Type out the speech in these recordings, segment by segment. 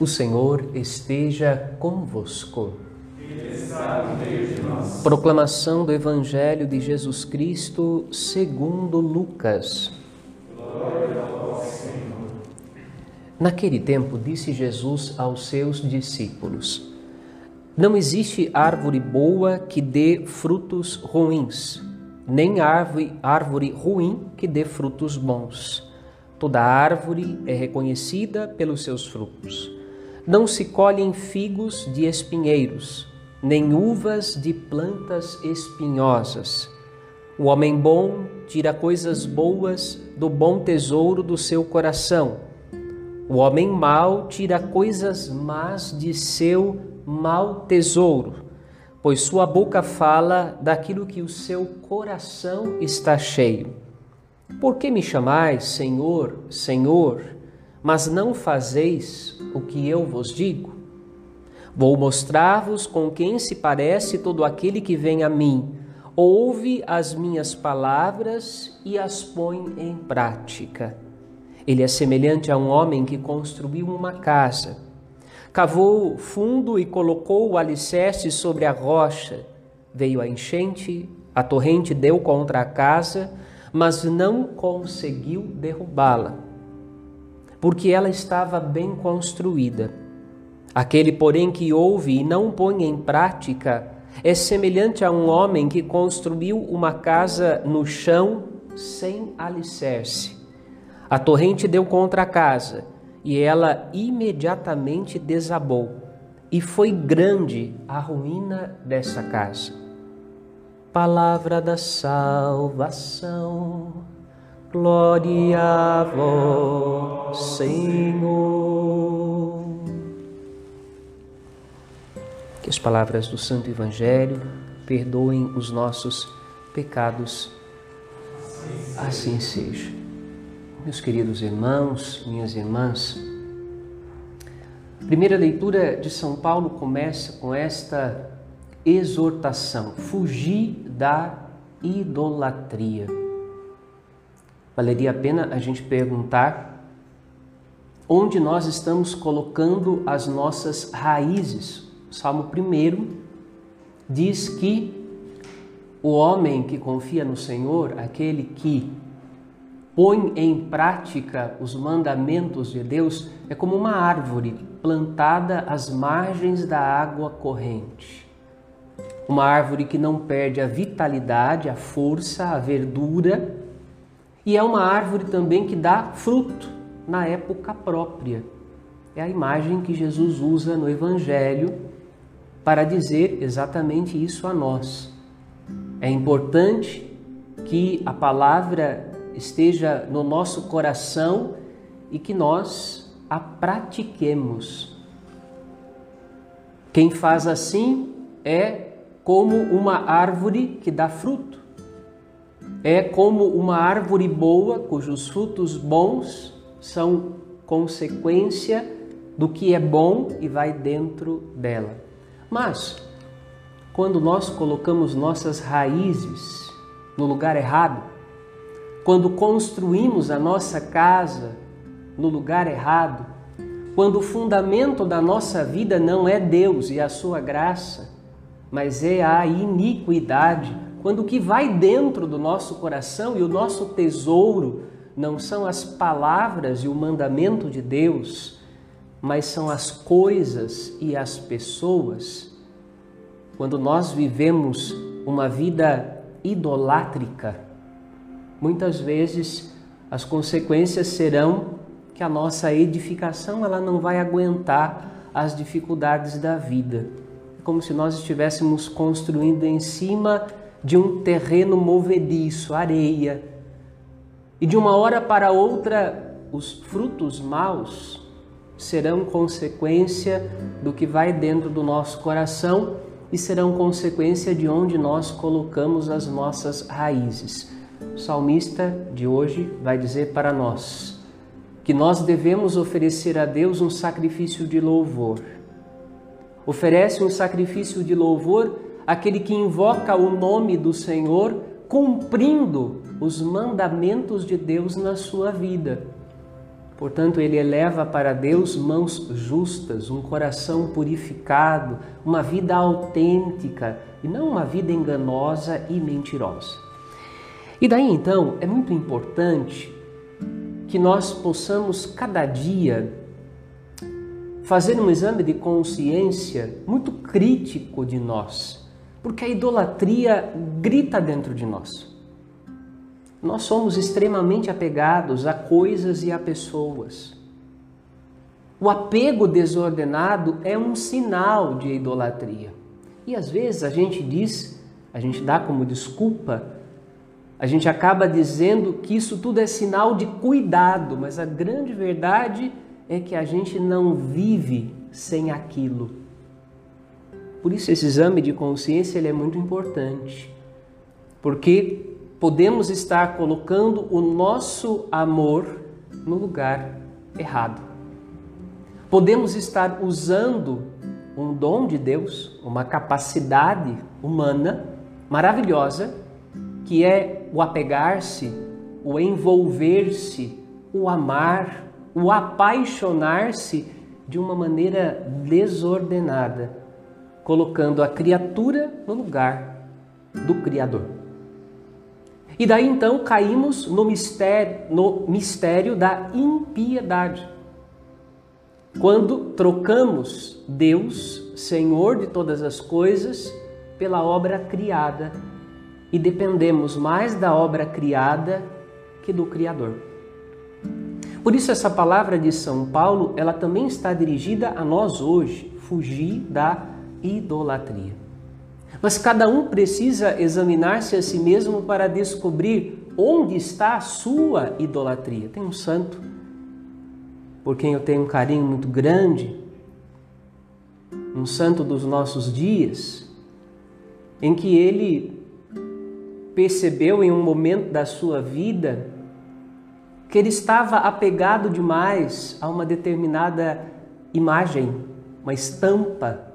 O Senhor esteja convosco. Proclamação do Evangelho de Jesus Cristo segundo Lucas. Naquele tempo, disse Jesus aos seus discípulos: Não existe árvore boa que dê frutos ruins, nem árvore, árvore ruim que dê frutos bons. Toda árvore é reconhecida pelos seus frutos. Não se colhem figos de espinheiros, nem uvas de plantas espinhosas. O homem bom tira coisas boas do bom tesouro do seu coração o homem mau tira coisas más de seu mau tesouro, pois sua boca fala daquilo que o seu coração está cheio. Por que me chamais Senhor, Senhor, mas não fazeis o que eu vos digo? Vou mostrar-vos com quem se parece todo aquele que vem a mim, ouve as minhas palavras e as põe em prática. Ele é semelhante a um homem que construiu uma casa. Cavou fundo e colocou o alicerce sobre a rocha. Veio a enchente, a torrente deu contra a casa, mas não conseguiu derrubá-la, porque ela estava bem construída. Aquele, porém, que ouve e não põe em prática, é semelhante a um homem que construiu uma casa no chão sem alicerce. A torrente deu contra a casa e ela imediatamente desabou, e foi grande a ruína dessa casa. Palavra da salvação, glória a vós, Senhor. Que as palavras do Santo Evangelho perdoem os nossos pecados, assim seja. Meus queridos irmãos, minhas irmãs, a primeira leitura de São Paulo começa com esta exortação: fugir da idolatria. Valeria a pena a gente perguntar onde nós estamos colocando as nossas raízes. O Salmo 1 diz que o homem que confia no Senhor, aquele que põe em prática os mandamentos de Deus é como uma árvore plantada às margens da água corrente. Uma árvore que não perde a vitalidade, a força, a verdura, e é uma árvore também que dá fruto na época própria. É a imagem que Jesus usa no Evangelho para dizer exatamente isso a nós. É importante que a palavra esteja no nosso coração e que nós a pratiquemos. Quem faz assim é como uma árvore que dá fruto. É como uma árvore boa, cujos frutos bons são consequência do que é bom e vai dentro dela. Mas, quando nós colocamos nossas raízes no lugar errado, quando construímos a nossa casa no lugar errado, quando o fundamento da nossa vida não é Deus e a sua graça, mas é a iniquidade, quando o que vai dentro do nosso coração e o nosso tesouro não são as palavras e o mandamento de Deus, mas são as coisas e as pessoas, quando nós vivemos uma vida idolátrica, muitas vezes as consequências serão que a nossa edificação ela não vai aguentar as dificuldades da vida. É como se nós estivéssemos construindo em cima de um terreno movediço, areia. E de uma hora para outra, os frutos maus serão consequência do que vai dentro do nosso coração e serão consequência de onde nós colocamos as nossas raízes. O salmista de hoje vai dizer para nós que nós devemos oferecer a Deus um sacrifício de louvor. Oferece um sacrifício de louvor aquele que invoca o nome do Senhor, cumprindo os mandamentos de Deus na sua vida. Portanto, ele eleva para Deus mãos justas, um coração purificado, uma vida autêntica e não uma vida enganosa e mentirosa. E daí então é muito importante que nós possamos cada dia fazer um exame de consciência muito crítico de nós, porque a idolatria grita dentro de nós. Nós somos extremamente apegados a coisas e a pessoas. O apego desordenado é um sinal de idolatria. E às vezes a gente diz, a gente dá como desculpa, a gente acaba dizendo que isso tudo é sinal de cuidado, mas a grande verdade é que a gente não vive sem aquilo. Por isso esse exame de consciência ele é muito importante, porque podemos estar colocando o nosso amor no lugar errado. Podemos estar usando um dom de Deus, uma capacidade humana maravilhosa, que é o apegar-se, o envolver-se, o amar, o apaixonar-se de uma maneira desordenada, colocando a criatura no lugar do Criador. E daí então caímos no mistério, no mistério da impiedade. Quando trocamos Deus, Senhor de todas as coisas, pela obra criada e dependemos mais da obra criada que do Criador. Por isso essa palavra de São Paulo, ela também está dirigida a nós hoje, fugir da idolatria. Mas cada um precisa examinar-se a si mesmo para descobrir onde está a sua idolatria. Tem um santo por quem eu tenho um carinho muito grande, um santo dos nossos dias, em que ele percebeu em um momento da sua vida que ele estava apegado demais a uma determinada imagem, uma estampa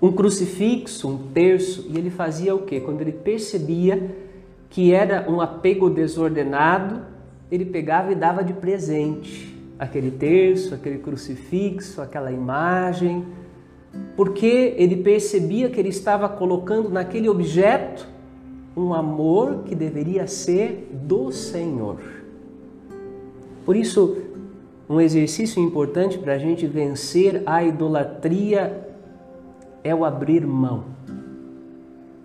um crucifixo, um terço, e ele fazia o quê? Quando ele percebia que era um apego desordenado, ele pegava e dava de presente aquele terço, aquele crucifixo, aquela imagem, porque ele percebia que ele estava colocando naquele objeto um amor que deveria ser do Senhor. Por isso, um exercício importante para a gente vencer a idolatria é o abrir mão.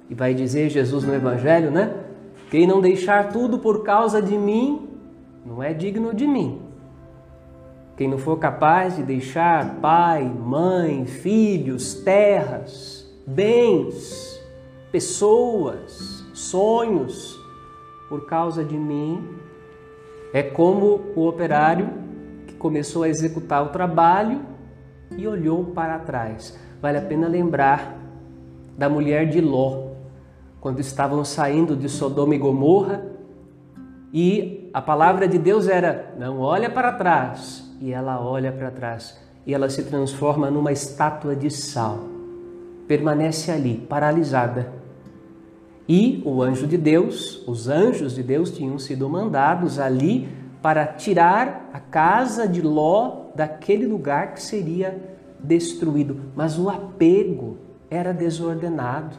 E vai dizer Jesus no Evangelho, né? Quem não deixar tudo por causa de mim, não é digno de mim. Quem não for capaz de deixar pai, mãe, filhos, terras, bens, pessoas, sonhos, por causa de mim, é como o operário que começou a executar o trabalho e olhou para trás vale a pena lembrar da mulher de Ló, quando estavam saindo de Sodoma e Gomorra, e a palavra de Deus era: não olha para trás, e ela olha para trás, e ela se transforma numa estátua de sal, permanece ali, paralisada. E o anjo de Deus, os anjos de Deus tinham sido mandados ali para tirar a casa de Ló daquele lugar que seria destruído, mas o apego era desordenado.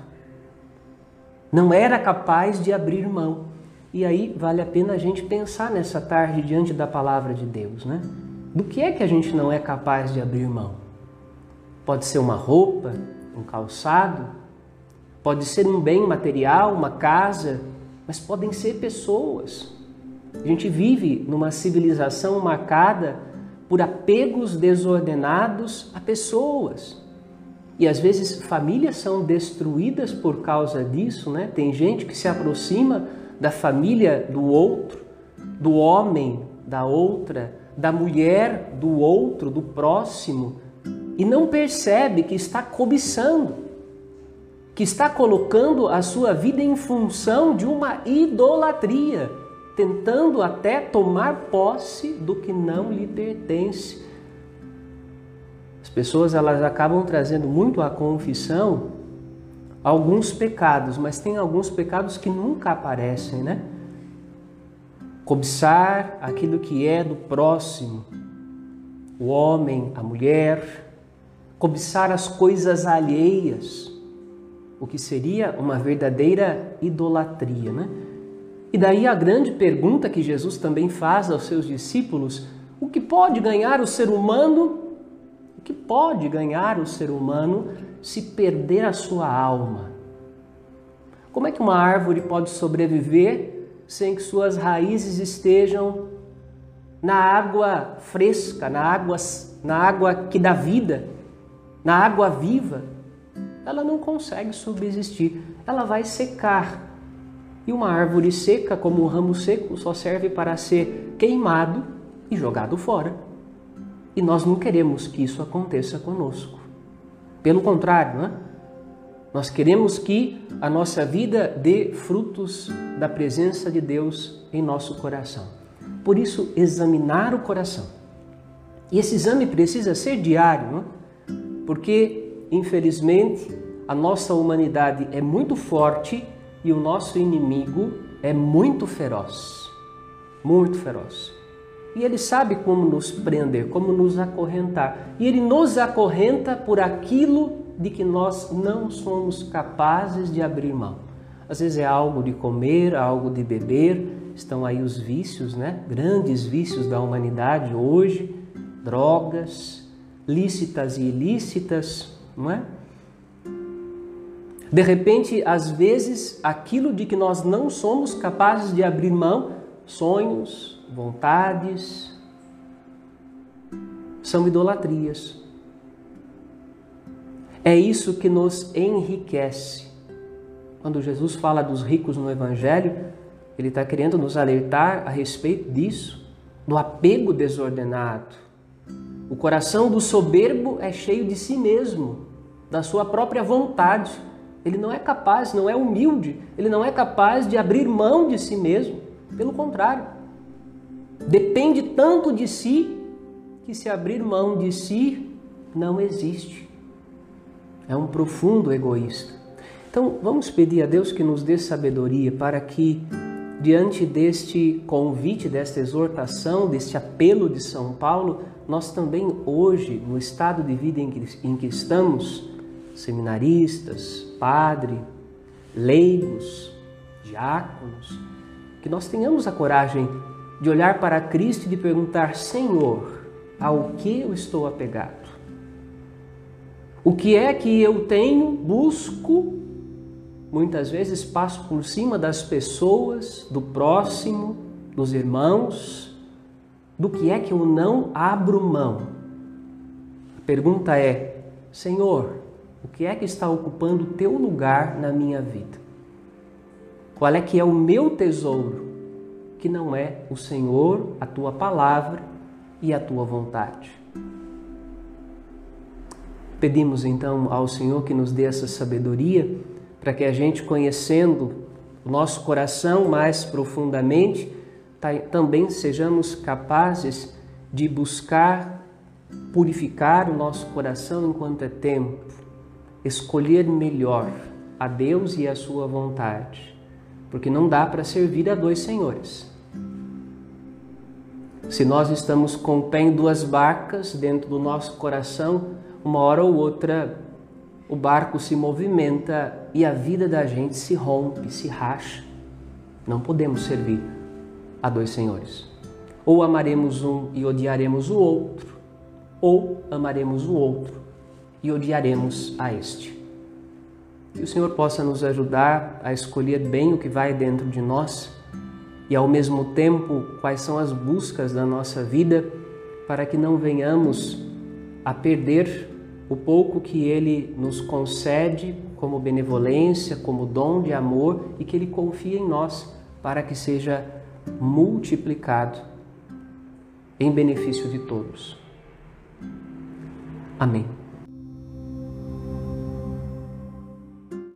Não era capaz de abrir mão. E aí vale a pena a gente pensar nessa tarde diante da palavra de Deus, né? Do que é que a gente não é capaz de abrir mão? Pode ser uma roupa, um calçado, pode ser um bem material, uma casa, mas podem ser pessoas. A gente vive numa civilização marcada por apegos desordenados a pessoas. E às vezes famílias são destruídas por causa disso, né? Tem gente que se aproxima da família do outro, do homem da outra, da mulher do outro, do próximo, e não percebe que está cobiçando, que está colocando a sua vida em função de uma idolatria tentando até tomar posse do que não lhe pertence. As pessoas elas acabam trazendo muito à confissão alguns pecados, mas tem alguns pecados que nunca aparecem, né? cobiçar aquilo que é do próximo, o homem, a mulher, cobiçar as coisas alheias, o que seria uma verdadeira idolatria, né? E daí a grande pergunta que Jesus também faz aos seus discípulos: o que pode ganhar o ser humano? O que pode ganhar o ser humano se perder a sua alma? Como é que uma árvore pode sobreviver sem que suas raízes estejam na água fresca, na água, na água que dá vida, na água viva? Ela não consegue subsistir, ela vai secar. E uma árvore seca, como um ramo seco, só serve para ser queimado e jogado fora. E nós não queremos que isso aconteça conosco. Pelo contrário, não é? nós queremos que a nossa vida dê frutos da presença de Deus em nosso coração. Por isso, examinar o coração. E esse exame precisa ser diário, não é? porque, infelizmente, a nossa humanidade é muito forte e o nosso inimigo é muito feroz. Muito feroz. E ele sabe como nos prender, como nos acorrentar. E ele nos acorrenta por aquilo de que nós não somos capazes de abrir mão. Às vezes é algo de comer, algo de beber, estão aí os vícios, né? Grandes vícios da humanidade hoje, drogas, lícitas e ilícitas, não é? De repente, às vezes, aquilo de que nós não somos capazes de abrir mão, sonhos, vontades, são idolatrias. É isso que nos enriquece. Quando Jesus fala dos ricos no Evangelho, ele está querendo nos alertar a respeito disso, do apego desordenado. O coração do soberbo é cheio de si mesmo, da sua própria vontade ele não é capaz, não é humilde, ele não é capaz de abrir mão de si mesmo. Pelo contrário, depende tanto de si que se abrir mão de si não existe. É um profundo egoísta. Então, vamos pedir a Deus que nos dê sabedoria para que, diante deste convite, desta exortação, deste apelo de São Paulo, nós também hoje, no estado de vida em que, em que estamos, seminaristas, padre, leigos, diáconos, que nós tenhamos a coragem de olhar para Cristo e de perguntar: Senhor, ao que eu estou apegado? O que é que eu tenho, busco, muitas vezes passo por cima das pessoas, do próximo, dos irmãos, do que é que eu não abro mão? A pergunta é: Senhor, o que é que está ocupando o teu lugar na minha vida? Qual é que é o meu tesouro, que não é o Senhor, a tua palavra e a tua vontade? Pedimos então ao Senhor que nos dê essa sabedoria para que a gente, conhecendo o nosso coração mais profundamente, também sejamos capazes de buscar purificar o nosso coração enquanto é tempo, escolher melhor a Deus e a sua vontade, porque não dá para servir a dois senhores. Se nós estamos com o pé em duas barcas dentro do nosso coração, uma hora ou outra o barco se movimenta e a vida da gente se rompe, se racha. Não podemos servir a dois senhores. Ou amaremos um e odiaremos o outro, ou amaremos o outro e odiaremos a este. Que o Senhor possa nos ajudar a escolher bem o que vai dentro de nós e, ao mesmo tempo, quais são as buscas da nossa vida para que não venhamos a perder o pouco que Ele nos concede como benevolência, como dom de amor e que Ele confia em nós para que seja multiplicado em benefício de todos. Amém.